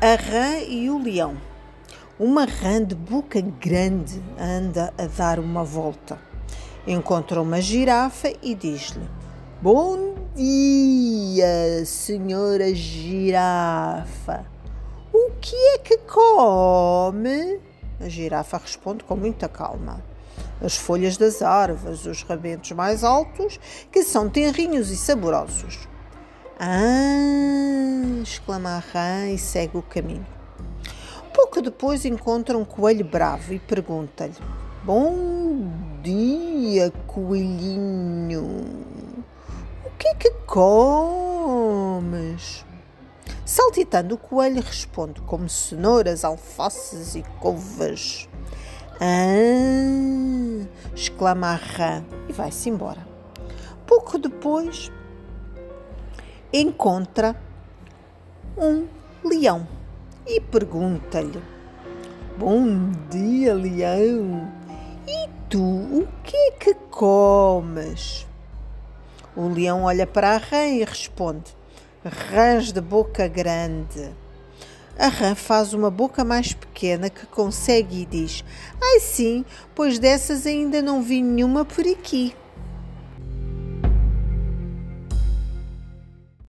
A rã e o leão. Uma rã de boca grande anda a dar uma volta. Encontra uma girafa e diz-lhe: Bom dia, senhora girafa. O que é que come? A girafa responde com muita calma. As folhas das árvores, os rabentos mais altos, que são tenrinhos e saborosos. Ah! exclama a e segue o caminho. Pouco depois encontra um coelho bravo e pergunta-lhe: Bom dia, coelhinho. O que é que comes? Saltitando o coelho responde como cenouras, alfaces e couves. Ah! exclama a rã e vai-se embora. Pouco depois encontra um leão e pergunta-lhe: Bom dia, leão. E tu, o que é que comes? O leão olha para a rã e responde: Rãs de boca grande. A rã faz uma boca mais pequena que consegue e diz: Ai sim, pois dessas ainda não vi nenhuma por aqui.